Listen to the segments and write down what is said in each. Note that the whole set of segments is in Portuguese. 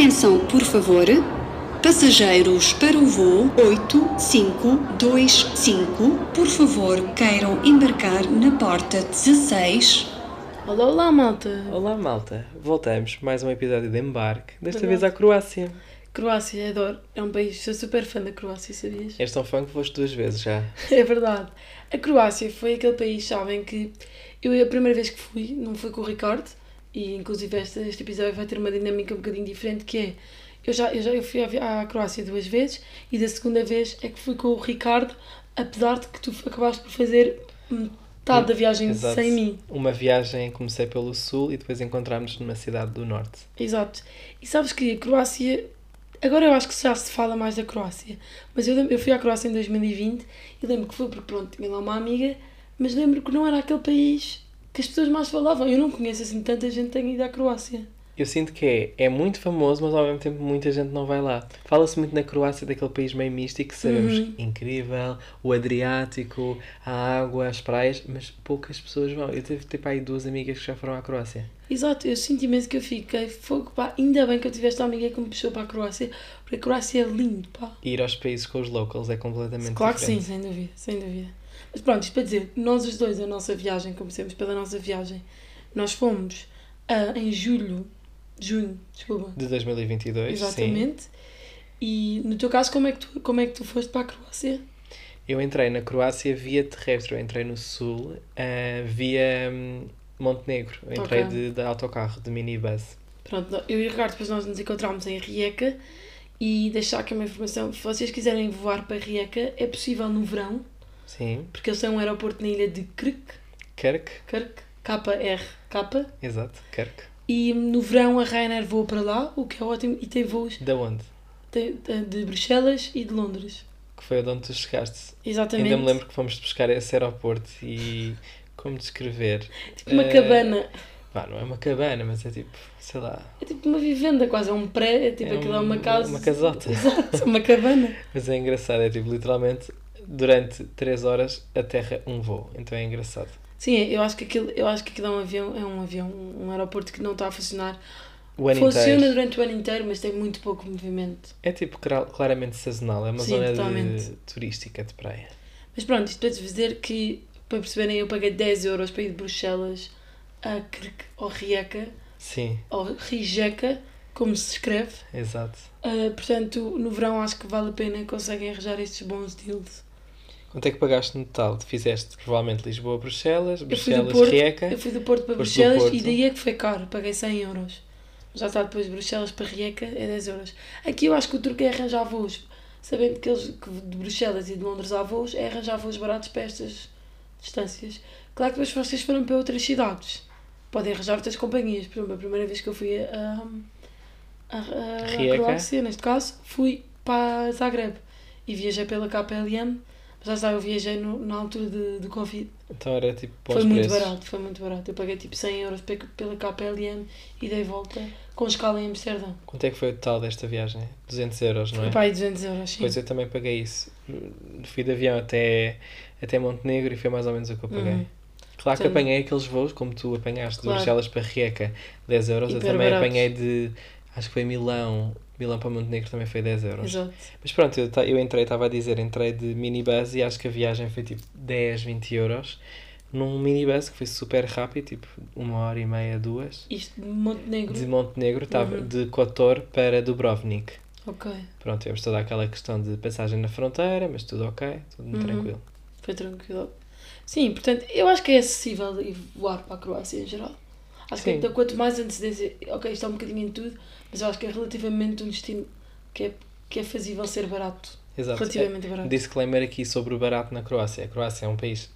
Atenção, por favor. Passageiros para o voo 8525, por favor, queiram embarcar na porta 16. Olá, olá, malta. Olá malta, voltamos mais um episódio de embarque, desta Verdade. vez à Croácia. Croácia, adoro. É um país, sou super fã da Croácia, sabias? És tão fã que foste duas vezes já. É verdade. A Croácia foi aquele país, sabem, que eu a primeira vez que fui, não fui com o Ricardo, e inclusive este, este episódio vai ter uma dinâmica um bocadinho diferente, que é, eu já, eu já eu fui à, à Croácia duas vezes, e da segunda vez é que fui com o Ricardo, apesar de que tu acabaste por fazer metade da viagem Exato. sem mim. Uma viagem, comecei pelo sul e depois encontramos-nos numa cidade do norte. Exato. E sabes que a Croácia. Agora eu acho que já se fala mais da Croácia. Mas eu, eu fui à Croácia em 2020 e lembro que fui porque, pronto, tinha lá uma amiga, mas lembro que não era aquele país que as pessoas mais falavam. Eu não conheço assim tanta gente que tenha ido à Croácia. Eu sinto que é, é muito famoso, mas ao mesmo tempo muita gente não vai lá. Fala-se muito na Croácia daquele país meio místico, que sabemos Uhum. incrível, o Adriático, a água, as praias, mas poucas pessoas vão. Eu tive tipo aí duas amigas que já foram à Croácia. Exato, eu sinto imenso que eu fiquei fogo, pá. Ainda bem que eu tive esta amiga que me puxou para a Croácia, porque a Croácia é lindo, pá. E ir aos países com os locals é completamente Claro que sim, diferente. sem dúvida, sem dúvida. Mas pronto, isto para dizer, nós os dois, a nossa viagem, comecemos pela nossa viagem, nós fomos ah, em julho, junho, desculpa, De 2022, sim. exatamente. E no teu caso, como é, que tu, como é que tu foste para a Croácia? Eu entrei na Croácia via terrestre, eu entrei no sul eh, via hum, Montenegro. Eu entrei Ok. de, de autocarro, de minibus. Pronto, eu e o Ricardo, depois nós nos encontramos em Rijeka e deixar aqui uma informação, se vocês quiserem voar para Rijeka, é possível no verão, Sim, porque eles têm um aeroporto na ilha de Krk, Kirk, Krk, K-R-K, exato, Kirk. e no verão a Ryanair voa para lá, o que é ótimo, e tem voos Da onde? de, de- de Bruxelas e de Londres. Que foi onde tu chegaste. Exatamente. Ainda me lembro que fomos buscar esse aeroporto e como descrever? Tipo uma Eh, cabana. Pá, não é uma cabana, mas é tipo, sei lá. É tipo uma vivenda, quase. É um pré, é tipo É aquilo é um- uma casa. uma casota. Exato, uma cabana. Mas é engraçado, é tipo, literalmente, durante 3 horas aterra um voo. Então é engraçado. Sim, eu acho que aquilo, eu acho que aquilo é um avião, é um avião, um aeroporto que não está a funcionar. O ano Funciona inteiro. durante o ano inteiro, mas tem muito pouco movimento. É tipo claramente sazonal, é uma Sim, zona de, turística de praia. Mas pronto, isto para dizer que, para perceberem, eu paguei 10 euros para ir de Bruxelas a Krk, ou Rijeka, Sim, ou Rijeka, como se escreve. exato. Uh, portanto, no verão acho que vale a pena, conseguem arranjar estes bons deals. Quanto é que pagaste no total? Fizeste provavelmente Lisboa, Bruxelas, fui do Bruxelas, Porto, Rijeka. Eu fui do Porto para Bruxelas Porto. e daí é que foi caro, paguei 100 euros. Já está depois de Bruxelas para Rijeka, é 10 euros. Aqui eu acho que o truque é arranjar voos, sabendo que eles que de Bruxelas e de Londres há voos, é arranjar voos baratos para estas distâncias. Claro que depois vocês foram para outras cidades, podem arranjar outras companhias. Por exemplo, a primeira vez que eu fui a, a, a, a. Croácia, neste caso, fui para Zagreb e viajei pela KPLM. Mas já está, eu viajei no, na altura de, do Covid. Então era tipo bons Foi muito preços. barato, foi muito barato. Eu paguei tipo 100 euros pe- pela KPLM e dei volta com escala em Amsterdão. Quanto é que foi o total desta viagem? 200 euros, não é? aí 200 euros, sim. Pois eu também paguei isso. Fui de avião até, até Montenegro e foi mais ou menos o que eu paguei. Uhum. Claro que Sim. apanhei aqueles voos, como tu apanhaste Claro. de Bruxelas para Rijeka, 10 euros. eu também apanhei de, acho que foi Milão, Milão para Montenegro também foi 10 euros. Exato. Mas pronto, eu, eu entrei, estava a dizer, entrei de minibus e acho que a viagem foi tipo 10, 20 euros. Num minibus que foi super rápido, tipo uma hora e meia, duas. Isto de Montenegro. De Montenegro, estava Uhum. de Kotor para Dubrovnik. Ok, Pronto, tivemos toda aquela questão de passagem na fronteira, mas tudo ok, tudo muito Uhum. tranquilo. foi tranquilo. Sim, portanto, eu acho que é acessível voar para a Croácia em geral. Acho que Sim. então, quanto mais antecedência, ok, isto é um bocadinho em tudo, mas eu acho que é relativamente um destino que é, que é fazível ser barato. Exato. Relativamente É, barato. disclaimer aqui sobre o barato na Croácia. A Croácia é um país.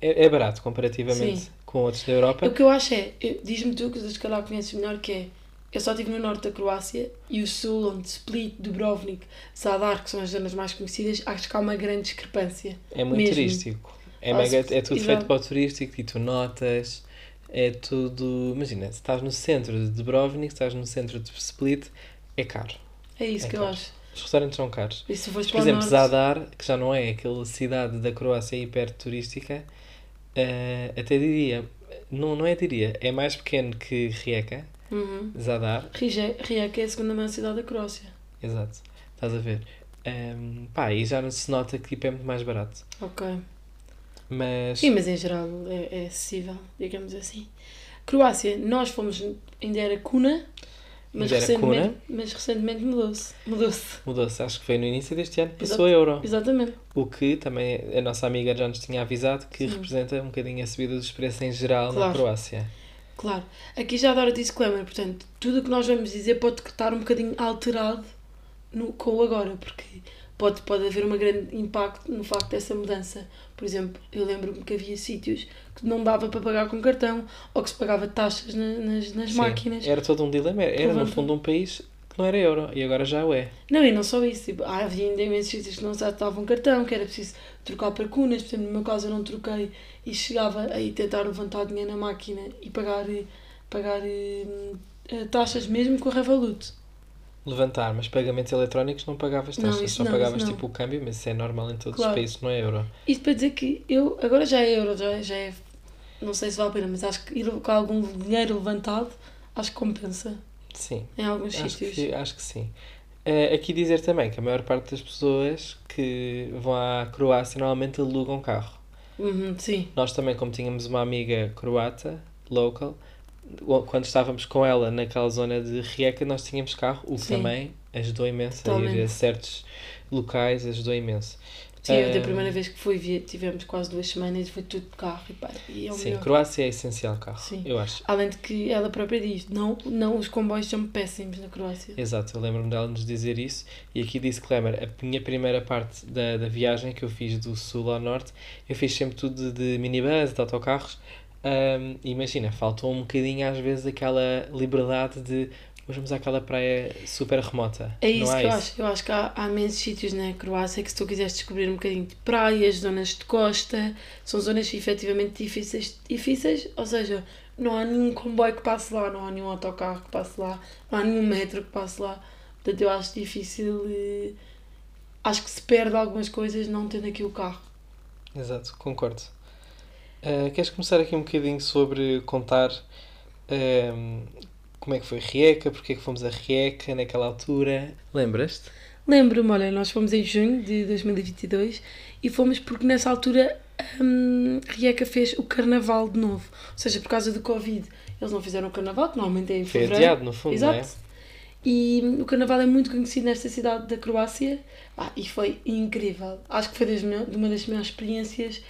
É, é barato comparativamente Sim. com outros da Europa. O que eu acho é, diz-me tu que se calhar conheces melhor, que é, eu só estive no norte da Croácia e o sul, onde Split, Dubrovnik, Zadar, que são as zonas mais conhecidas, acho que há uma grande discrepância. É muito mesmo. turístico. É, mega, é tudo exato. feito para o turístico e tu notas. É tudo. Imagina, se estás no centro de Dubrovnik, se estás no centro de Split, é caro. É isso É que eu caro. acho. Os restaurantes são caros. E se fores Por exemplo, norte, Zadar, que já não é aquela cidade da Croácia hiper turística, eh, até diria, não, não é diria, é mais pequeno que Rijeka, Uhum. Zadar. Rije- Rijeka é a segunda maior cidade da Croácia. Exato. Estás a ver? Ahm, pá, e já não se nota que tipo, é muito mais barato. Ok. Mas. Sim, mas em geral é, é acessível, digamos assim. Croácia, nós fomos, ainda era Cuna, mas, era recentemente, Cuna. mas recentemente mudou-se. Mudou-se. Mudou-se, acho que foi no início deste ano, passou a euro. Exatamente. O que também a nossa amiga já nos tinha avisado que Sim. representa um bocadinho a subida dos preços em geral Claro. na Croácia. Claro. Aqui já adoro disclaimer, portanto, tudo o que nós vamos dizer pode estar um bocadinho alterado no, com o agora, porque pode, pode haver um grande impacto no facto dessa mudança. Por exemplo, eu lembro-me que havia sítios que não dava para pagar com cartão ou que se pagava taxas na- nas, nas Sim, máquinas. Era todo um dilema. Era no Levanta. fundo um país que não era euro e agora já o é. Não, e não só isso, tipo, ah, havia ainda imensos sítios que não se estavam cartão, que era preciso trocar para cunas, por exemplo, no meu caso eu não troquei e chegava aí tentar levantar dinheiro na máquina e pagar, eh, pagar eh, eh, taxas mesmo com a Revolut. Levantar, mas pagamentos eletrónicos não pagavas Não, taxas, isso só não, pagavas não. tipo o câmbio, mas isso é normal em todos Claro. os países, não é euro. Isto para dizer que eu, agora já é euro, já, é- já é, não sei se vale a pena, mas acho que ir com algum dinheiro levantado, acho que compensa Sim, em alguns acho sítios. que, acho que sim. Eh, aqui dizer também que a maior parte das pessoas que vão à Croácia normalmente alugam carro. Uhum, sim, Nós também, como tínhamos uma amiga croata, local, quando estávamos com ela naquela zona de Rijeka, nós tínhamos carro, o que Sim. também ajudou imenso a ir Totalmente. a certos locais, ajudou imenso. sim, eu da Eh, primeira vez que fui, tivemos quase duas semanas e foi tudo de carro e pá, e é Sim, melhor. Croácia é essencial carro, Sim. eu acho. Além de que ela própria diz, não, não os comboios são péssimos na Croácia. Exato, eu lembro-me dela nos dizer isso. E aqui disclaimer, a minha primeira parte da, da viagem que eu fiz do sul ao norte, eu fiz sempre tudo de minibus, de autocarros. Ahm, imagina, faltou um bocadinho às vezes aquela liberdade de vamos àquela praia super remota. É isso há que eu acho. Eu acho que há, há imensos sítios na Croácia que se tu quiseres descobrir um bocadinho de praias, zonas de costa, são zonas efetivamente difíceis, difíceis, ou seja, não há nenhum comboio que passe lá, não há nenhum autocarro que passe lá, não há nenhum metro que passe lá. Portanto, eu acho difícil, eh, acho que se perde algumas coisas não tendo aqui o carro. Exato, concordo. Ah, queres começar aqui um bocadinho sobre contar ahm, como é que foi Rijeka, porque é que fomos a Rijeka naquela altura? Lembras-te? Lembro-me, olha, nós fomos em junho de 2022 e fomos porque nessa altura hum, Rijeka fez o carnaval de novo. Ou seja, por causa do Covid, eles não fizeram o carnaval, que normalmente é em Foi fevereiro. adiado, no fundo, não é? Exato. E hum, o carnaval é muito conhecido nesta cidade da Croácia Ah, e foi incrível. Acho que foi das uma das melhores experiências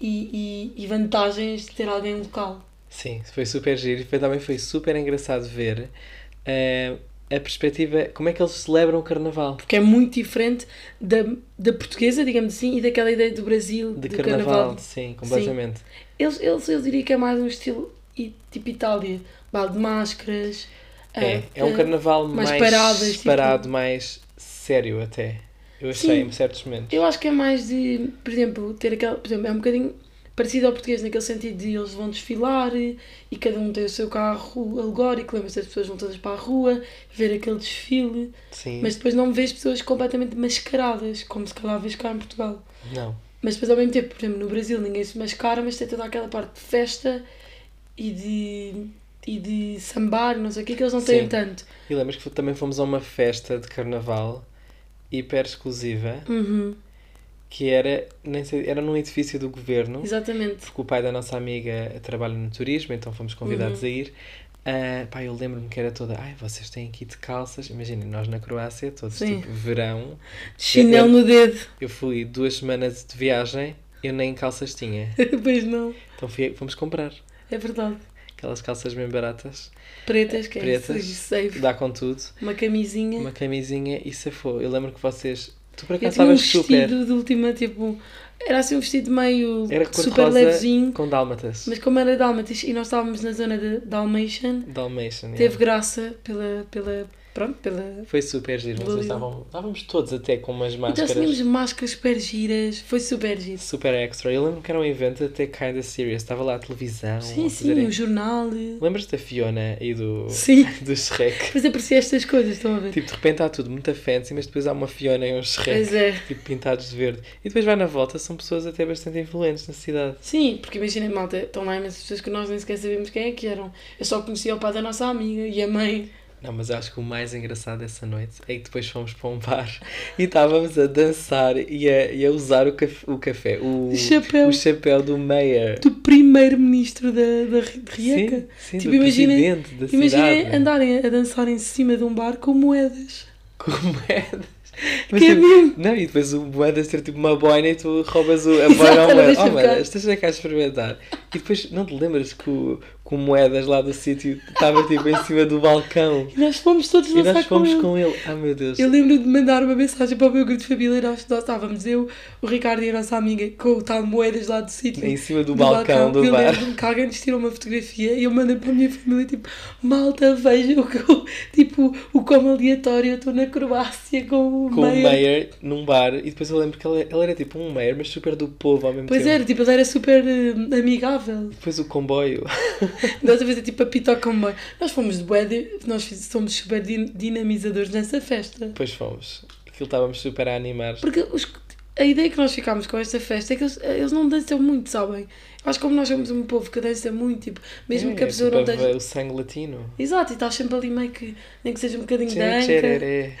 e, e, e vantagens de ter alguém local. Sim, foi super giro e foi, também foi super engraçado ver eh, a perspectiva, como é que eles celebram o Carnaval. Porque é muito diferente da, da portuguesa, digamos assim, e daquela ideia do Brasil, De do carnaval, sim, completamente. Eles, eles, eu diria que é mais um estilo tipo Itália, de máscaras. É, ah, é um carnaval mais mais, paradas, tipo- mais sério até. Eu achei em certos momentos. Eu acho que é mais de, por exemplo, ter aquela. Por exemplo, é um bocadinho parecido ao português naquele sentido de eles vão desfilar e, e cada um tem o seu carro alegórico, lembra-se as pessoas vão todas para a rua ver aquele desfile, Sim, mas depois não vês pessoas completamente mascaradas, como se calhar vês cá em Portugal. não. Mas depois ao mesmo tempo, por exemplo, no Brasil ninguém se mascara, mas tem toda aquela parte de festa e de, e de sambar, não sei o que, que eles não têm Sim. tanto. E lembras que também fomos a uma festa de carnaval hiper exclusiva Uhum, que era, nem sei, era num edifício do governo. exatamente. porque o pai da nossa amiga trabalha no turismo, então fomos convidados Uhum. a ir. Ah, pá, eu lembro-me que era toda, ai, vocês têm aqui de calças. Imaginem, nós na Croácia, todos Sim. tipo verão. Chinelo no dedo. Eu fui duas semanas de viagem, eu nem calças tinha. pois não, Então fui, fomos comprar é verdade. Aquelas calças bem baratas, Pretas, que é Pretas. isso, safe. dá com tudo, Uma camisinha. uma camisinha e safou. Eu lembro que vocês, tu por acaso um estavas super. vestido de última, tipo, era assim um vestido meio Era super levezinho, com dálmatas. mas como era dálmatas e nós estávamos na zona de Dalmatian, Dalmatian, teve yeah. graça pela, pela, pronto, pela. Foi super giro. Vocês Valeu. estavam, estávamos todos até com umas Então máscaras tínhamos máscaras super giras, foi super giro. super extra. Eu lembro que era um evento até kinda serious. Estava lá a televisão. Sim, a sim, o jornal. Lembras-te da Fiona e do, Sim. do Shrek? Depois aparecia estas coisas, estão a ver? Tipo, de repente está tudo muito fancy, mas depois há uma Fiona e um Shrek. Pois é. Tipo, pintados de verde. E depois vai na volta, são pessoas até bastante influentes na cidade. Sim, porque imagina, malta, estão lá imensas pessoas que nós nem sequer sabemos quem é que eram. Eu só conhecia o pai da nossa amiga e a mãe. Não, mas eu acho que o mais engraçado dessa noite é que depois fomos para um bar e estávamos a dançar e a, e a usar o café, o, café, o, chapéu. o chapéu do Mayor. Do primeiro-ministro da, da Rieca. Sim, sim, Tipo, do imaginem- presidente da Imaginem cidade. andarem a dançar em cima de um bar com moedas. Com moedas. Que é tipo, mesmo. Não, e depois o moedas ter tipo uma boina e tu roubas o, a boina ao moedas. Oh, moedas, deixa cá experimentar. E depois não te lembras que o, que o moedas lá do sítio estava tipo em cima do balcão E nós fomos todos e nós fomos com ele. Ah, meu Deus. Eu lembro de mandar uma mensagem para o meu grupo de família e nós, nós estávamos, eu, o Ricardo e a nossa amiga, com o tal moedas lá do sítio. Em cima do, balcão, do eu bar. lembro-me que alguém nos tirou uma fotografia e eu mandei para a minha família, tipo, malta, veja o que eu, tipo, o como aleatório, eu estou na Croácia com o Com o Meyer. Num bar e depois eu lembro que ele, ele era tipo um Mayor, mas super do povo ao mesmo Pois tempo. era, tipo, ele era super eh, amigável. Depois o comboio. Nós a fazer tipo a pita ao comboio. Nós fomos de bué nós somos super din- dinamizadores nessa festa. Depois fomos. Aquilo estávamos super a animar. Porque os- a ideia que nós ficámos com esta festa é que eles, eles não dançam muito, sabem? Acho que como nós somos um povo que dança muito, tipo, mesmo É, que a pessoa tipo, não esteja. O sangue latino. Exato, e estás sempre ali meio que, nem que seja um bocadinho de.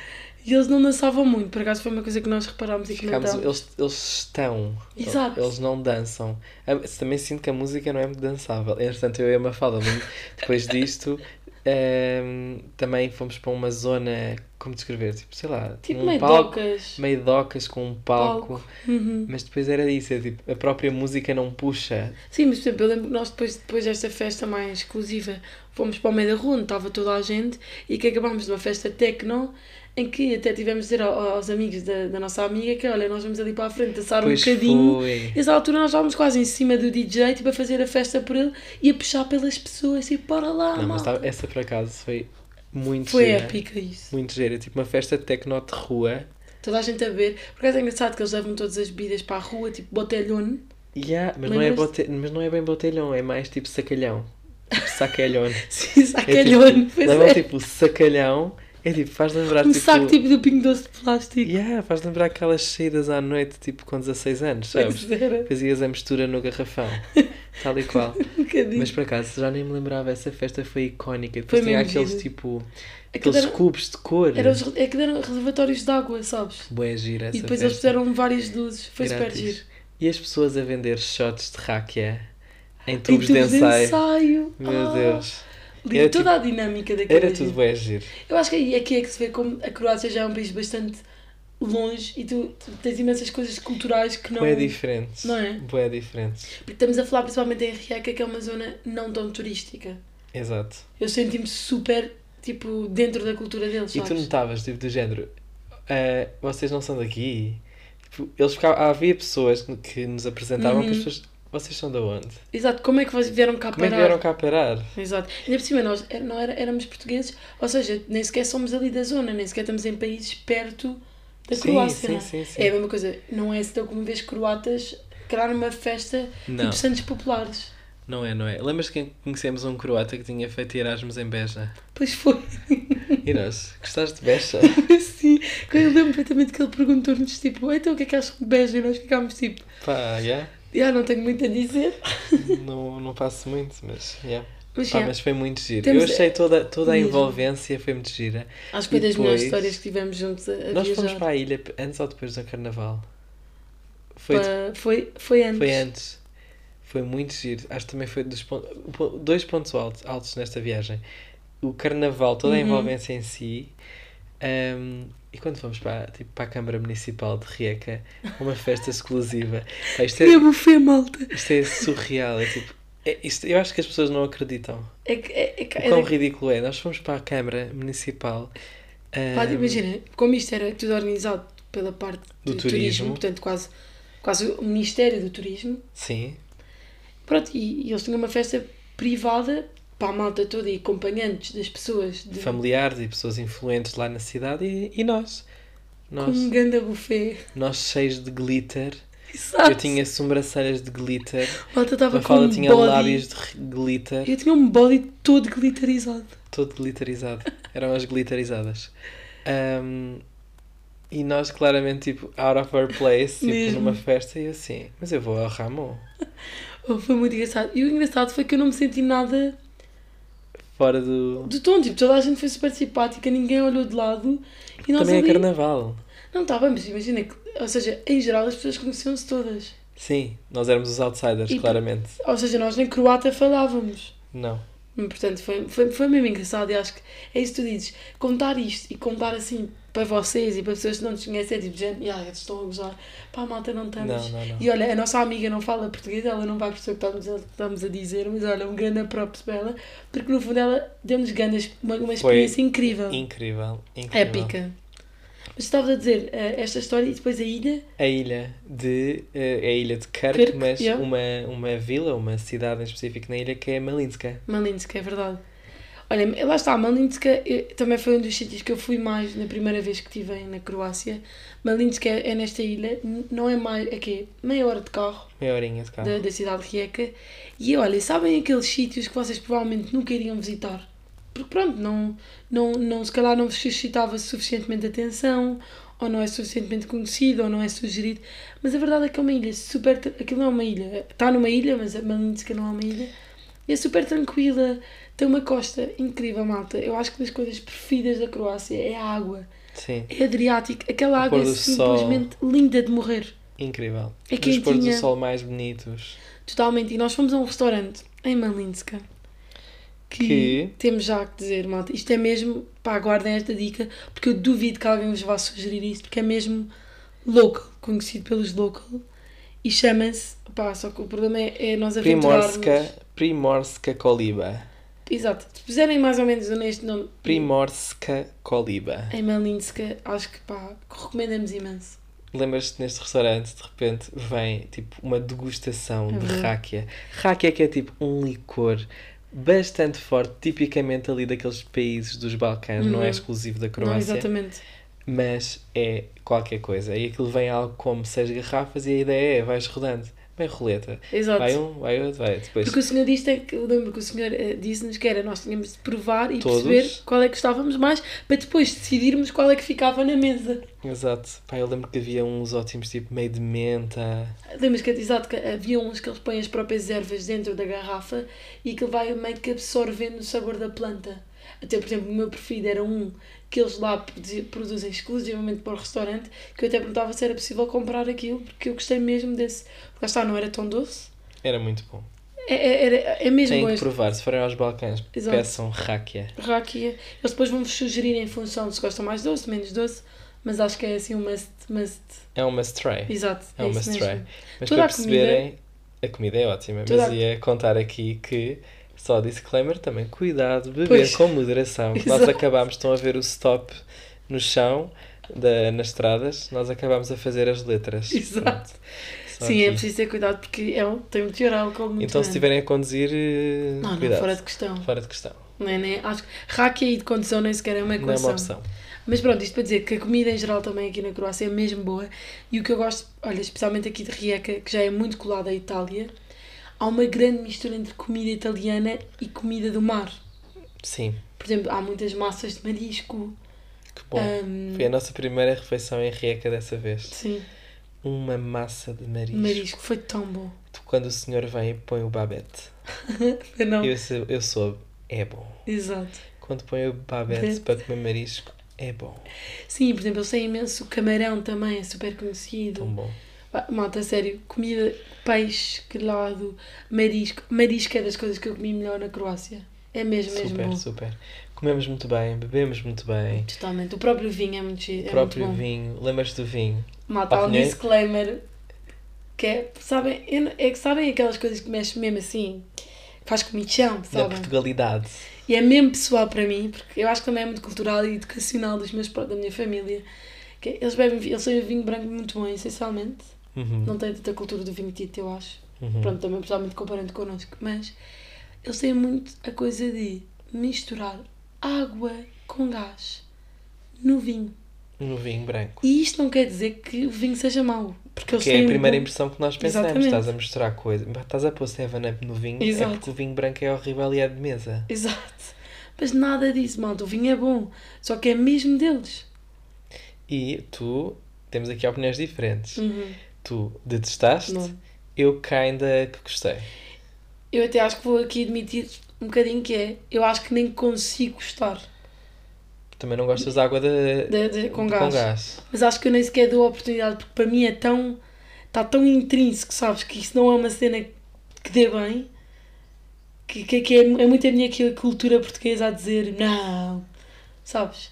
E eles não dançavam muito, por acaso foi uma coisa que nós reparámos e Ficámos, comentámos. eles, eles estão. Exato. Eles não dançam. Ah, Também sinto que a música não é muito dançável. Entretanto, eu e a Mafalda, muito depois disto, ehm, também fomos para uma zona. Como descrever? Tipo, sei lá. Tipo um meio palco, docas. Meio docas com um palco. Uhum. Mas depois era isso, é tipo, a própria música não puxa. Sim, mas por exemplo, eu lembro que nós depois, depois desta festa mais exclusiva fomos para o meio da rua, onde estava toda a gente, e que acabámos de uma festa techno, em que até tivemos de dizer ao- aos amigos da, da nossa amiga que, olha, nós vamos ali para a frente dançar um Pois bocadinho. foi. E nessa altura nós estávamos quase em cima do DJ, tipo, a fazer a festa por ele e a puxar pelas pessoas, e bora lá, Não, mas estava- essa por acaso foi muito Foi gira. épica isso. Muito gira. Tipo uma festa tecno de rua. Toda a gente a ver. Por acaso é engraçado que eles levam todas as bebidas para a rua, tipo botelhone. Yeah, mas, não é bote... mas não é bem botelhão, é mais tipo sacalhão. Tipo sacalhão. Sim, sacalhone, tipo, pois levam é. tipo sacalhão. É tipo, faz lembrar Um tipo. saco tipo do pingo doce de plástico. Yeah, faz lembrar aquelas saídas à noite tipo com 16 anos, sabes? Fazias a mistura no garrafão. Tal e qual. Um bocadinho. Mas por acaso já nem me lembrava, essa festa foi icónica. Depois tinha aqueles gira. tipo. Aqueles era- cubos de cor. Era os, é que eram reservatórios de água, sabes? Bué gira essa E depois festa. eles fizeram várias luzes. Foi super Grátis. giro. E as pessoas a vender shots de raquia em Em tubos de ensaio. ensaio. Meu Ah, Deus. Era Toda a dinâmica daquele Era tudo giro. Eu acho que aí aqui é que se vê como a Croácia já é um país bastante longe e tu, tu tens imensas coisas culturais que não. Bué diferentes. Não é? Bué diferentes. Porque estamos a falar principalmente em Rijeka, que é uma zona não tão turística. Exato. Eu senti-me super, tipo, dentro da cultura deles, E tu sabes? notavas, tipo, do género, "Ah, vocês não são daqui? Tipo, eles ficavam, havia pessoas que nos apresentavam que as Uhum. pessoas, vocês são de onde? Exato, como é que vieram cá Como é que parar? vieram cá parar? Exato. Ainda por cima, nós não era, éramos portugueses, ou seja, nem sequer somos ali da zona, nem sequer estamos em países perto da Sim, Croácia. sim, é? sim, sim. É a mesma coisa, não é se tão como vês croatas criar uma festa Não. tipo Santos Populares. Não é, não é. Lembras que conhecemos um croata que tinha feito Erasmus em Beja? Pois foi. E nós, gostaste de Beja? Sim, eu lembro perfeitamente que ele perguntou-nos tipo, então o que é que acham de Beja? E nós ficámos tipo, Pá, já? Ah, não tenho muito a dizer. Não, não passo muito, mas, yeah. Mas, Pá, mas foi muito giro. Temos- Eu achei toda, toda a Mesmo. envolvência, foi muito gira. acho que foi das melhores histórias que tivemos juntos a, a Nós viajar. fomos para a ilha antes ou depois do carnaval? Foi, Pa- foi, foi antes. foi antes. Foi muito giro. Acho que também foi dos pon- po- dois pontos altos, altos nesta viagem. O carnaval, toda a Uhum. envolvência em si. ahm, e quando fomos para, tipo, para a Câmara Municipal de Rieca, uma festa exclusiva. Pá, isto, Tinha é, buffet, malta. isto é surreal. É tipo, é, isto, eu acho que as pessoas não acreditam. É é, é, O é quão ridículo é. Nós fomos para a Câmara Municipal. Pá, ahm, imagina, como isto era tudo organizado pela parte Do do, turismo. turismo. portanto quase, quase o Ministério do Turismo, Sim, pronto, e, e eles tinham uma festa privada para a malta toda e acompanhantes das pessoas de, Familiares e pessoas influentes lá na cidade e, e nós. com Nós, um ganda buffet. nós cheios de glitter. Exato. Eu tinha sobrancelhas de glitter. A malta estava com um tinha body. lábios de glitter. Eu tinha um body todo glitterizado. Todo glitterizado. Eram as glitterizadas. Ahm, e nós claramente, tipo, out of our place, tipo, numa festa, e eu assim, mas eu vou ao Ramon. Oh, foi muito engraçado. E o engraçado foi que eu não me senti nada Fora do. de tom. Tipo, toda a gente foi super simpática, ninguém olhou de lado. E nós Também é ali... carnaval. Não, bem, mas imagina que, ou seja, em geral as pessoas conheciam-se todas. Sim, nós éramos os outsiders, E- claramente. Ou seja, nós nem croata falávamos. Não. Portanto, foi, foi, foi mesmo engraçado e acho que é isso que tu dizes. Contar isto e contar assim para vocês e para pessoas que não nos conhecem é tipo, gente, ah, eles estão a gozar. Pá, malta, não estamos. Não, não, não. E olha, a nossa amiga não fala português, ela não vai perceber o que estamos a, estamos a dizer, mas olha, um grande props para ela, porque no fundo ela deu-nos grandes, uma, uma experiência incrível. Incrível, incrível. Épica. Mas estava a dizer eh, esta história e depois a ilha. A ilha de. é a ilha de Kirk, Kirk, mas yeah. uma, uma vila, uma cidade em específico na ilha que é Malinska. Malinska, é verdade. Olha, lá está, Malinska eh, também foi um dos sítios que eu fui mais na primeira vez que estive na Croácia. Malinska é, é nesta ilha, não é mais, é quê? Meia hora de carro Meia horinha de carro. da, da cidade de Rijeka. E olha, sabem aqueles sítios que vocês provavelmente nunca iriam visitar? Porque pronto, não, não, não, se calhar não suscitava suficientemente atenção, ou não é suficientemente conhecido, ou não é sugerido. Mas a verdade é que é uma ilha super. Aquilo não é uma ilha. Está numa ilha, mas a Malinska não é uma ilha. E é super tranquila, tem uma costa incrível, malta. Eu acho que das coisas preferidas da Croácia é a água. Sim, É Adriático. Aquela O água é do sol. simplesmente linda de morrer. incrível. É Dos pôr do quentinha. sol mais bonitos. Totalmente. E nós fomos a um restaurante em Malinska. Que, Que? temos já que dizer, malta. Isto é mesmo. Pá, guardem esta dica. Porque eu duvido que alguém vos vá sugerir isto. Porque é mesmo local. Conhecido pelos local. E chama-se. Pá, só que o problema é, é nós aventurarmos. Primorska, Primorska Koliba. Exato. Se puserem mais ou menos neste nome. Primorska Koliba. Em Malinska, acho que pá, recomendamos imenso. Lembras-te neste restaurante, de repente, vem tipo uma degustação É de verdade. ráquia. Ráquia que é tipo um licor bastante forte, tipicamente ali daqueles países dos Balcãs, não é Uhum. exclusivo da Não, Croácia, exatamente. mas é qualquer coisa. E aquilo vem algo como seis garrafas e a ideia é, vais rodando. Bem roleta. Exato. Vai um, vai outro, vai. Depois Porque o senhor disse, que eu lembro que o senhor eh, disse-nos que era nós tínhamos de provar e Todos. perceber qual é que gostávamos mais para depois decidirmos qual é que ficava na mesa. Exato. Pá, eu lembro que havia uns ótimos tipo meio de menta. Lembras que, exato, que havia uns que eles põem as próprias ervas dentro da garrafa e que vai meio que absorvendo o sabor da planta. Até, por exemplo, o meu preferido era um que eles lá produ- produzem exclusivamente para o restaurante, que eu até perguntava se era possível comprar aquilo, porque eu gostei mesmo desse. Porque lá está, não era tão doce. Era muito bom. É, é, é mesmo bom que provar. Se forem aos Balcãs, Exato. peçam ráquia. rakia. Eles depois vão-vos sugerir em função de se gostam mais doce, menos doce, mas acho que é assim um must. must. É um must try. Exato. É um isso must mesmo. try. Mas Toda para a comida- perceberem, a comida é ótima. Toda Mas a- ia contar aqui que, só disclaimer também, cuidado, beber Pois. com moderação. que Nós Exato. acabámos, estão a ver o stop no chão, da, nas estradas, nós acabámos a fazer as letras. Exato. Sim, é aqui. preciso ter cuidado porque é um, tem um teor álcool muito Então, se grande. estiverem a conduzir, Não, não, cuidado. fora de questão. Fora de questão. Nem, nem, acho que rakia e de condução nem sequer é uma Não é equação. uma opção. Mas pronto, isto para dizer que a comida em geral também aqui na Croácia é mesmo boa. E o que eu gosto, olha, especialmente aqui de Rijeka, que já é muito colada à Itália, há uma grande mistura entre comida italiana e comida do mar. Sim, Por exemplo, há muitas massas de marisco. que bom. hum, Foi a nossa primeira refeição em Rieca dessa vez. sim, Uma massa de marisco. marisco. Foi tão bom. Quando o senhor vem e põe o babete. Eu não. Eu, sou- eu soube, é bom. Exato. Quando põe o babete para comer marisco, é bom. Sim, por exemplo, eles têm imenso camarão também, é super conhecido. Tão bom. Malta, sério, comida, peixe, grelado, marisco. Marisco é das coisas que eu comi melhor na Croácia. É mesmo, mesmo Super, super. Comemos muito bem, bebemos muito bem. Totalmente. O próprio vinho é muito, chi- O é próprio muito vinho. Lembras-te do vinho? Malta, há um Opiniões? disclaimer que é, sabem, é que sabem aquelas coisas que mexem mesmo assim, faz comichão, Da sabem? Portugalidade. E é mesmo pessoal para mim, porque eu acho que também é muito cultural e educacional dos meus, da minha família. Que é, eles bebem eles têm vinho branco muito bom, essencialmente. Uhum. Não tem tanta cultura do vinho tinto, eu acho. Uhum. Pronto, também pessoalmente comparando connosco, mas eles têm muito a coisa de misturar água com gás no vinho. No vinho branco. E isto não quer dizer que o vinho seja mau. Porque, eles Que é a primeira bom- impressão que nós pensamos. Exatamente. Estás a misturar coisa. Estás a pôr 7-Up no vinho. Exato. É porque o vinho branco é horrível e é de mesa. Exato. Mas nada disso, malta. O vinho é bom. Só que é mesmo deles. E tu, temos aqui opiniões diferentes. Uhum. Tu detestaste, Não. eu ainda que gostei. Eu até acho que vou aqui admitir um bocadinho que é. Eu acho que nem consigo gostar Também não gostas de água de, de, de- com, de- gás. Mas acho que eu nem sequer dou a oportunidade porque para mim é tão. Está tão intrínseco, sabes? Que isso não é uma cena que dê bem. Que, que, que é, é muito a minha cultura portuguesa a dizer não. Sabes?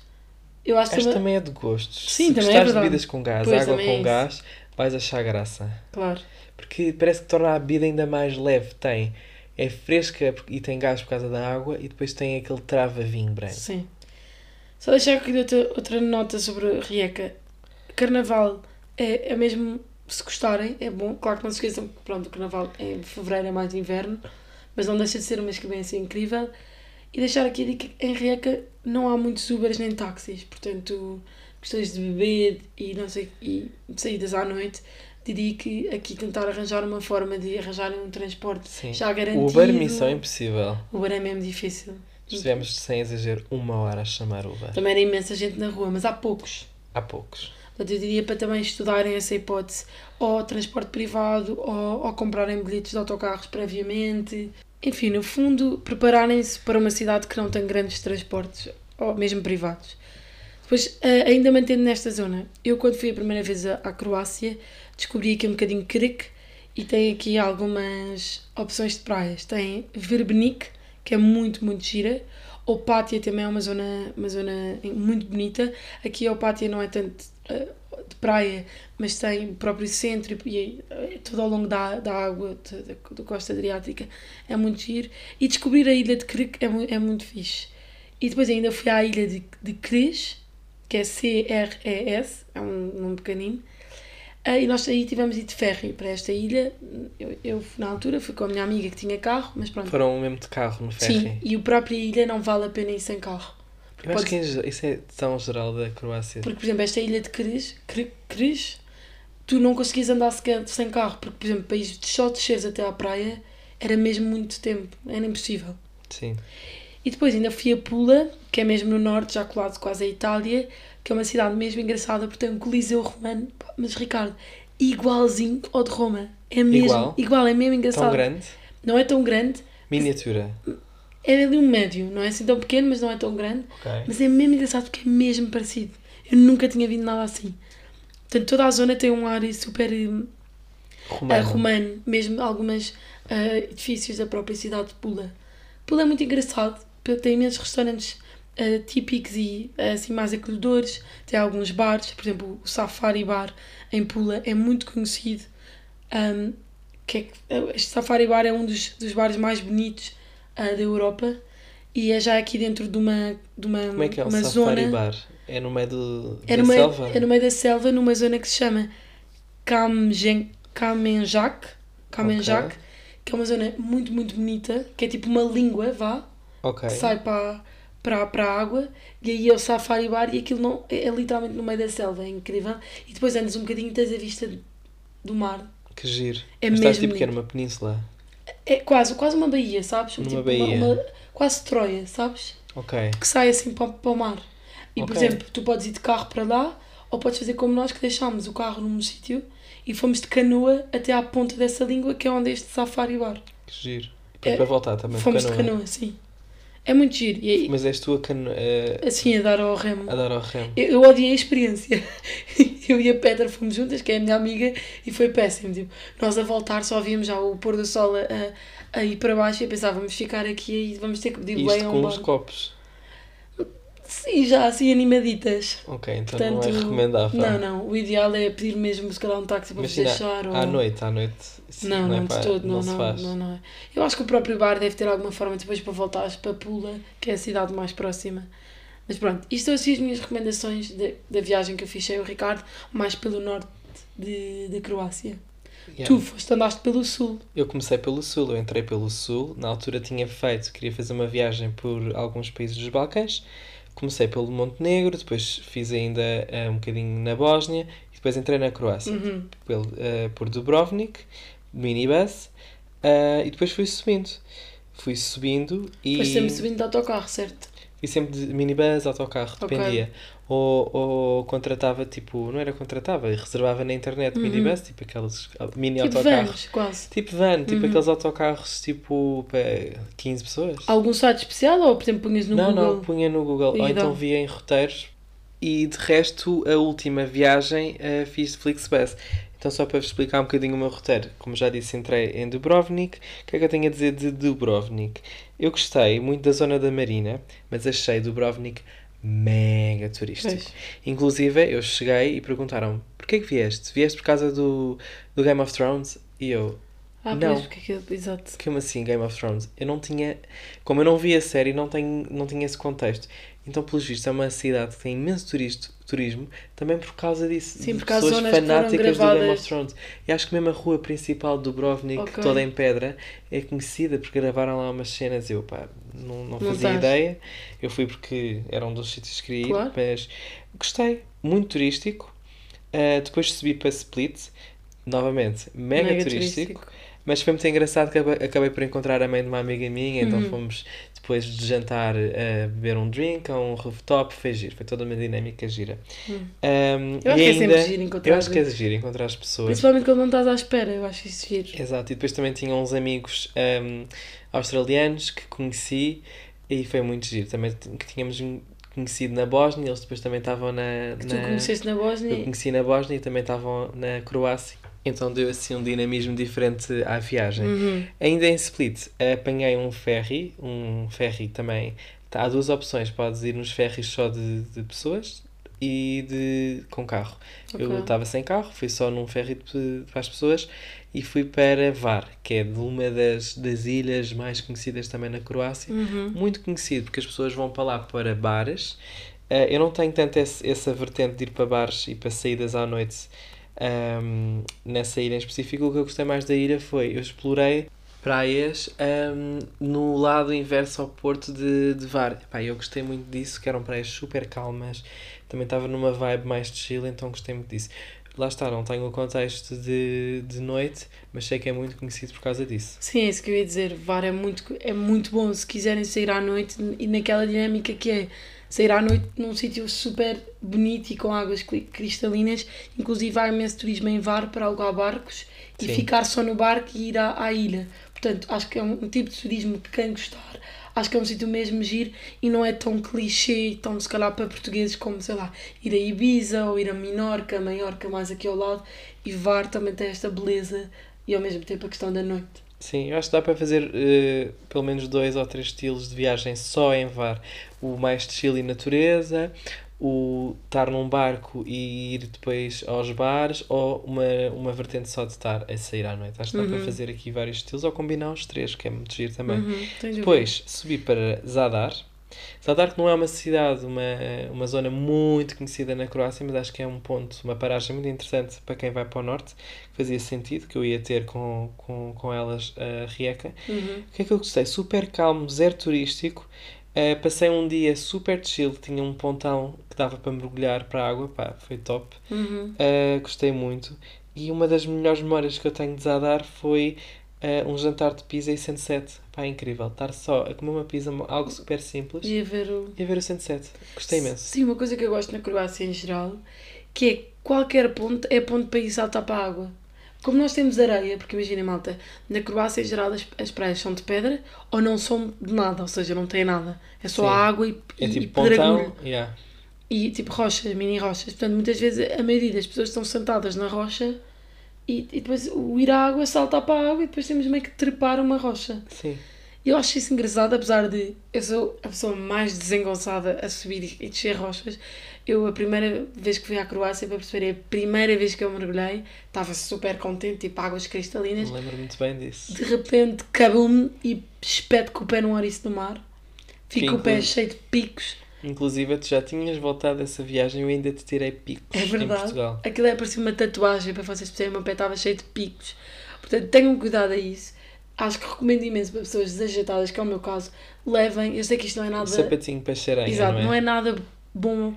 Eu acho que também. também é de gostos. Sim, Se também é gostares de verdade. bebidas com gás, Pois, água é com isso. gás, vais achar graça. Claro. Porque parece que torna a bebida ainda mais leve. Tem, é fresca e tem gás por causa da água e depois tem aquele trava vinho branco. Sim. Só deixar aqui outra, outra nota sobre Rieca. Carnaval é, é mesmo, se gostarem, é bom. Claro que não se esqueçam que pronto, o Carnaval em fevereiro é mais inverno, mas não deixa de ser uma experiência incrível. E deixar aqui a dica, em Rieca não há muitos Ubers nem táxis, portanto, questões de beber e não sei, e saídas à noite, diria que aqui tentar arranjar uma forma de arranjarem um transporte Sim. já garantido. Uber, missão impossível. Uber é mesmo difícil. Estivemos, sem exagero, uma hora a chamar Uber. Também era imensa gente na rua, mas há poucos. Há poucos. Portanto, eu diria para também estudarem essa hipótese, ou transporte privado, ou, ou comprarem bilhetes de autocarros previamente. Enfim, no fundo, prepararem-se para uma cidade que não tem grandes transportes, ou mesmo privados. Depois, eh, ainda mantendo nesta zona, eu quando fui a primeira vez à, Croácia, descobri aqui um bocadinho Krk e tem aqui algumas opções de praias. Tem Verbenik, que é muito, muito gira. Opátia também é uma zona, uma zona muito bonita. Aqui a Opátia não é tanto eh, de praia, mas tem o próprio centro e é todo ao longo da, da água da, costa adriática. É muito giro. E descobrir a ilha de Krk é, é muito fixe. E depois ainda fui à ilha de, de Cres, que é C-R-E-S, é um nome pequenino. Ah, e nós aí tivemos ido de ferry para esta ilha. Eu, eu, na altura, fui com a minha amiga que tinha carro, mas pronto. Foram mesmo de carro no ferry. Sim, e a própria ilha não vale a pena ir sem carro. Eu acho que isso é tão geral da Croácia. Porque, por exemplo, esta ilha de Cres, Cre- Cres tu não conseguias andar sequer sem carro, porque, por exemplo, para ir só desceres até à praia era mesmo muito tempo, era impossível. Sim. E depois ainda fui a Pula, que é mesmo no norte, já colado quase à Itália, que é uma cidade mesmo engraçada, porque tem um coliseu romano, mas Ricardo, igualzinho ao de Roma. É mesmo Igual? é mesmo engraçado. Tão grande. Não é tão grande, Miniatura. é ali um médio, não é assim tão pequeno, mas não é tão grande. Ok. Mas é mesmo engraçado porque é mesmo parecido. Eu nunca tinha visto nada assim. Portanto, toda a zona tem um ar super hum, Romano. ah, romano, mesmo algumas ah, edifícios da própria cidade de Pula. Pula é muito engraçado, tem imensos restaurantes ah, típicos e ah, assim mais acolhedores, tem alguns bares, por exemplo, o Safari Bar em Pula é muito conhecido. Ahm, que é, que- este Safari Bar é um dos, dos bares mais bonitos ah, da Europa e é já aqui dentro de uma, de uma, Como é que é um uma safari zona. bar? É no meio do, É da no, meio, selva? é no meio da selva, numa zona que se chama Kamenjak, Kamenjak Ok. que é uma zona muito, muito bonita, que é tipo uma língua, vá, Ok. que sai para, para, para a água, e aí é o safari bar, e aquilo não, é, é literalmente no meio da selva, é incrível. E depois andas um bocadinho e tens a vista do mar. Que giro. É Mas estás mesmo tipo que lindo. numa península. É quase, quase uma baía, sabes? Numa Tipo, baía. Uma, uma- quase Troia, sabes? Ok. que sai assim para, para o mar. E, por Ok. exemplo, tu podes ir de carro para lá, ou podes fazer como nós, que deixámos o carro num sítio e fomos de canoa até à ponta dessa língua, que é onde este safari bar. Que giro. Depois É, para voltar também fomos de de canoa. canoa, sim. É muito giro. E aí, Mas és tu a, cano... a... assim, a dar ao remo. a dar ao remo. Eu, eu odiei a experiência. Eu e a Petra fomos juntas, que é a minha amiga, e foi péssimo. Tipo, nós a voltar só víamos já o pôr do sol a, a, ir para baixo e pensávamos ficar aqui e vamos ter que pedir bem a com os copos. Sim, já assim animaditas. Ok, então Portanto, não é recomendável. Não, não. O ideal é pedir mesmo, se calhar, um táxi para vos Imagina, deixar. Ou... à noite, à noite. isso Não, não, é de pá, todo, não, se não, faz. não, não é. Eu acho que o próprio bar deve ter alguma forma depois para voltares para Pula, que é a cidade mais próxima. Mas pronto, isto são assim as minhas recomendações de- da viagem que eu fiz o Ricardo, mais pelo norte de, de Croácia. Yeah. Tu foste, andaste pelo sul. Eu comecei pelo sul, eu entrei pelo sul. Na altura tinha feito, queria fazer uma viagem por alguns países dos Balcãs. Comecei pelo Montenegro, depois fiz ainda eh, um bocadinho na Bósnia e depois entrei na Croácia, Uhum. pelo, eh, por Dubrovnik, minibus, eh, e depois fui subindo. Fui subindo e Foste sempre subindo de autocarro, certo? fui sempre de minibus, autocarro, Ok. dependia. Ou, ou contratava, tipo, não era contratava, reservava na internet minibus, tipo aqueles mini Uhum. Tipo autocarros. vans, quase. Tipo van, tipo Uhum. aqueles autocarros tipo para 15 pessoas. Algum site especial ou, por exemplo, punhas no não, Google? não, punha no Google. E Ou então via em roteiros. E de resto, a última viagem eh, fiz de Flixbus. Então, só para vos explicar um bocadinho o meu roteiro. Como já disse, entrei em Dubrovnik. O que é que eu tenho a dizer de Dubrovnik? Eu gostei muito da zona da Marina, mas achei Dubrovnik mega turístico. Pois. Inclusive, eu cheguei e perguntaram porquê que vieste? Vieste por causa do, do Game of Thrones? E eu, Ah, Não. pois, porque aquilo, exato. como assim Game of Thrones? Eu não tinha. Como eu não vi a série, não, tenho, não tinha esse contexto. Então, pelos vistos, é uma cidade que tem imenso turisto, turismo, também por causa disso. Sim, de porque há pessoas fanáticas do Game of Thrones. E acho que mesmo a rua principal do Dubrovnik, Ok. toda em pedra, é conhecida porque gravaram lá umas cenas. Eu, pá, não, não Não fazia estás. ideia. Eu fui porque era um dos sítios que queria ir, Claro. mas gostei. Muito turístico. Ah, depois subi para Split. Novamente, mega, turístico. Mas foi muito engraçado que acabei, acabei por encontrar a mãe de uma amiga minha, então Uhum. fomos depois de jantar a beber um drink a um rooftop, foi giro, foi toda uma dinâmica gira. Hum. Um, Eu acho e que é sempre ainda- giro encontrar Eu acho que é giro encontrar as pessoas. Principalmente quando não estás à espera, eu acho isso giro. Exato, e depois também tinha uns amigos um, australianos que conheci e foi muito giro. Também que tínhamos conhecido na Bósnia, eles depois também estavam na. Que na... tu conheceste na Eu Bósnia. conheci na Bósnia e também estavam na Croácia. Então deu assim um dinamismo diferente à viagem. Uhum. Ainda em Split, apanhei um ferry, um ferry também. Tá, há duas opções, podes ir nos ferries só de, de pessoas e de com carro. Eu Ok. estava sem carro, fui só num ferry de, para as pessoas e fui para Var, que é de uma das, das ilhas mais conhecidas também na Croácia. Uhum. Muito conhecido, porque as pessoas vão para lá para bares. Eh, eu não tenho tanto esse, essa vertente de ir para bares e para saídas à noite ahm, nessa ilha em específico. O que eu gostei mais da ilha foi, eu explorei praias ahm, no lado inverso ao porto de, de Var. Epá, eu gostei muito disso, que eram praias super calmas. Também estava numa vibe mais de chill, então gostei muito disso. Lá está, não tenho o contexto de, de noite, mas sei que é muito conhecido por causa disso. Sim, é isso que eu ia dizer. VAR é muito, é muito bom se quiserem sair à noite e naquela dinâmica que é sair à noite num sítio super bonito e com águas cri- cristalinas. Inclusive há imenso turismo em VAR para alugar barcos e Sim. ficar só no barco e ir à, à ilha. Portanto, acho que é um, um tipo de turismo que quem gostar, acho que é um sítio mesmo giro e não é tão clichê, tão se calhar para portugueses como, sei lá, ir a Ibiza ou ir a Minorca, Maiorca mais aqui ao lado. E VAR também tem esta beleza e ao mesmo tempo a questão da noite. Sim, eu acho que dá para fazer eh, pelo menos dois ou três estilos de viagem só em VAR. O mais de chill e natureza, o estar num barco e ir depois aos bares, ou uma, uma vertente só de estar a sair à noite. Acho que dá para Uhum. fazer aqui vários estilos, ou combinar os três, que é muito giro também. Uhum. Depois subi para Zadar. Zadar que não é uma cidade, uma, uma zona muito conhecida na Croácia, mas acho que é um ponto, uma paragem muito interessante para quem vai para o norte, que fazia sentido, que eu ia ter com, com, com elas a Rijeka. Uhum. O que é que eu gostei? Super calmo, zero turístico. Eh, passei um dia super chill, tinha um pontão que dava para mergulhar para a água, pá, foi top. Uhum. Uh, gostei muito. E uma das melhores memórias que eu tenho de Zadar foi uh, um jantar de pizza e sunset. Pá, incrível. Estar só a comer uma pizza, algo super simples, E a ver o. e a ver o sunset. Gostei imenso. Sim, uma coisa que eu gosto na Croácia em geral, que é qualquer ponto é ponto para ir saltar para a água. Como nós temos areia, porque imaginem, malta, na Croácia em geral as, as praias são de pedra ou não são de nada, ou seja, não tem nada. É só Sim. água e, É e, tipo e pontão. Yeah. E tipo rochas, mini rochas. Portanto, muitas vezes a maioria das pessoas estão sentadas na rocha e, e depois o ir à água saltar para a água e depois temos meio que trepar uma rocha. Sim. E eu acho isso engraçado, apesar de eu sou a pessoa mais desengonçada a subir e descer rochas. Eu, a primeira vez que fui à Croácia, para perceber, a primeira vez que eu mergulhei, estava super contente, tipo águas cristalinas. Lembro muito bem disso. De repente, cabum-me e espeto com o pé num ouriço do mar. Fico o pé cheio de picos. Inclusive, tu já tinhas voltado dessa viagem e eu ainda te tirei picos É em verdade. Portugal. Aquilo é parecia uma tatuagem para vocês perceberem. O meu pé estava cheio de picos. Portanto, tenham cuidado a isso. Acho que recomendo imenso para pessoas desajeitadas, que é o meu caso, levem. Eu sei que isto não é nada. sapatinho para cheiranha, Exato, não é? não é nada bom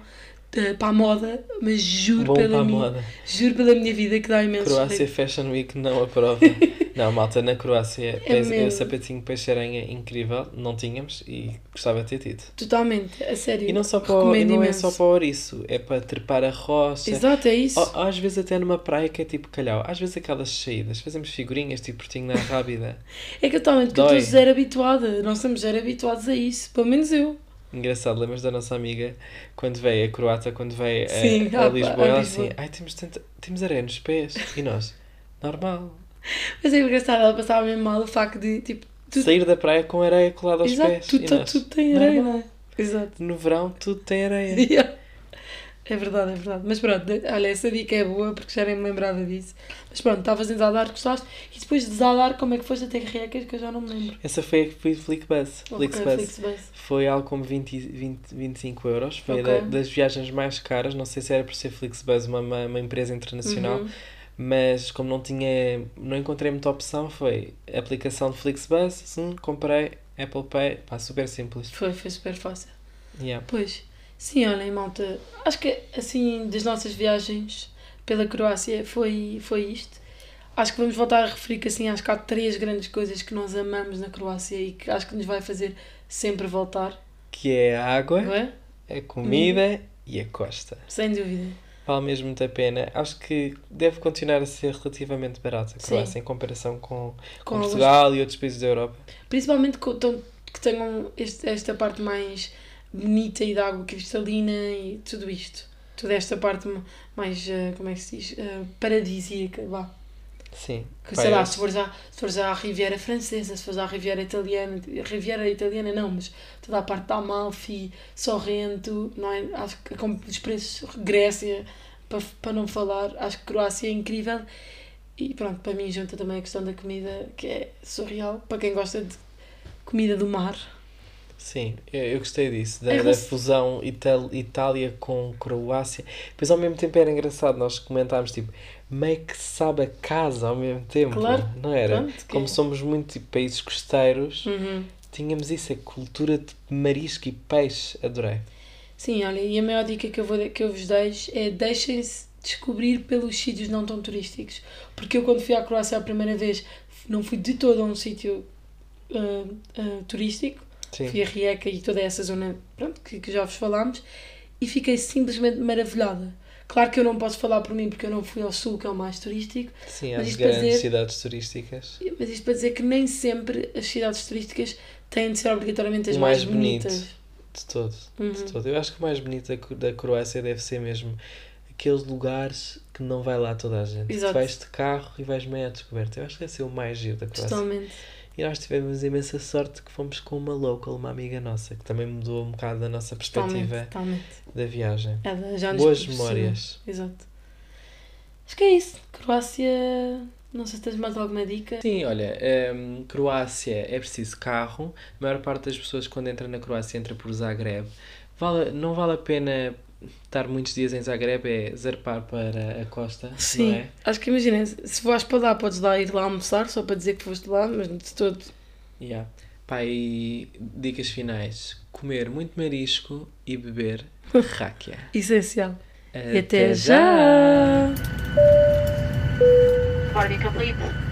eh, para a moda, mas juro Bom pela para a minha, moda. juro pela minha vida que dá imenso Croácia jeito. Fashion Week não aprova. não, malta, na Croácia, É esse- mesmo. esse sapatinho para cheiranha incrível, não tínhamos e gostava de ter tido. Totalmente, a sério. E não, só para o, e não é só para o ouriço, é para trepar a rocha. Exato, é isso. Ou- Às vezes até numa praia que é tipo calhau. Às vezes aquelas saídas, fazemos figurinhas tipo portinho na rábida. É que totalmente, porque eu estou zero habituada. Nós estamos zero habituados a isso. Pelo menos eu. Engraçado, lembras da nossa amiga quando veio, a croata, quando veio a- Sim, a, a- Lisboa, ela assim, ai temos, tanta, temos areia nos pés. E nós, normal. Mas é engraçado, ela passava mesmo mal o facto de, tipo, tudo, Sair da praia com areia colada aos exato, pés. tudo, e tá- tudo tem areia, não é? Exato. No verão tudo tem areia. Yeah. É verdade, é verdade. Mas pronto, olha, essa dica é boa porque já nem me lembrava disso. Mas pronto, estavas em Zadar, gostaste. E depois de Zadar, como é que foste até Riecas que eu já não me lembro. Essa foi a Flickbus. Ok, Flixbus. Flixbus. Foi algo como 20, 20, 25 euros. Foi Ok. da- das viagens mais caras. Não sei se era por ser Flixbus, uma, uma, uma empresa internacional. Uhum. Mas como não tinha, não encontrei muita opção, foi aplicação de Flixbus, sim, comprei, Apple Pay, pá, super simples. Foi, foi super fácil. Yeah. Pois, sim, olhem, malta, acho que assim, das nossas viagens pela Croácia foi, foi isto. Acho que vamos voltar a referir que assim, acho que há três grandes coisas que nós amamos na Croácia e que acho que nos vai fazer sempre voltar, Que é a água, é? a comida e a costa. Sem dúvida. Vale mesmo muito a pena. Acho que deve continuar a ser relativamente barata a Sim. Croácia em comparação com, com, Com Portugal e outros países da Europa. Principalmente que tenham este- esta parte mais bonita e de água cristalina e tudo isto. Toda esta parte ma- mais, eh, como é que se diz, Eh, paradisíaca, vá. Sim. Que, sei lá, se fores, à, se fores à Riviera Francesa, se fores à Riviera Italiana, Riviera Italiana não, mas toda a parte da Amalfi, Sorrento, não é? Acho que com os preços, Grécia, para, para não falar, acho que Croácia é incrível. E pronto, para mim junta também a questão da comida, que é surreal, para quem gosta de comida do mar. Sim, eu, gostei disso, da, da fusão Ital- Itália com Croácia. Depois ao mesmo tempo era engraçado, nós comentámos tipo, meio que sabe a casa ao mesmo tempo, Claro, não era? pronto, Como é. somos muito tipo, países costeiros, Uhum. tínhamos isso, a cultura de marisco e peixe, adorei. Sim, olha, e a maior dica que eu, vou, que eu vos deixo é deixem-se descobrir pelos sítios não tão turísticos. Porque eu, quando fui à Croácia a primeira vez, não fui de todo a um sítio ah, ah, turístico. Sim, Fui a Rijeka e toda essa zona pronto, que, que já vos falámos e fiquei simplesmente maravilhada. Claro que eu não posso falar por mim porque eu não fui ao sul, que é o mais turístico, sim mas as isto para grandes dizer- cidades turísticas. mas isto para dizer que nem sempre as cidades turísticas têm de ser obrigatoriamente as mais, mais bonitas. De todo, Uhum. de todo. Eu acho que o mais bonito da, Cro- da Croácia deve ser mesmo aqueles lugares que não vai lá toda a gente. Exato. Tu vais de carro e vais meio à descoberta. Eu acho que deve ser o mais giro da Croácia. Totalmente. E nós tivemos imensa sorte que fomos com uma local, uma amiga nossa, que também mudou um bocado a nossa Totalmente. perspectiva totalmente. da viagem. Ela já nos Boas memórias. Exato. Acho que é isso. Croácia. Não sei se tens mais alguma dica. Sim, olha, hum, Croácia é preciso carro. A maior parte das pessoas quando entra na Croácia entra por Zagreb. Vale, não vale a pena estar muitos dias em Zagreb, é zarpar para a costa, não Sim. é? Acho que imagina, se vais para lá, podes lá ir lá almoçar, só para dizer que foste lá, mas de todo. Yeah. Pá, e dicas finais. Comer muito marisco e beber ráquia. Essencial. Até, e até já. Party complete.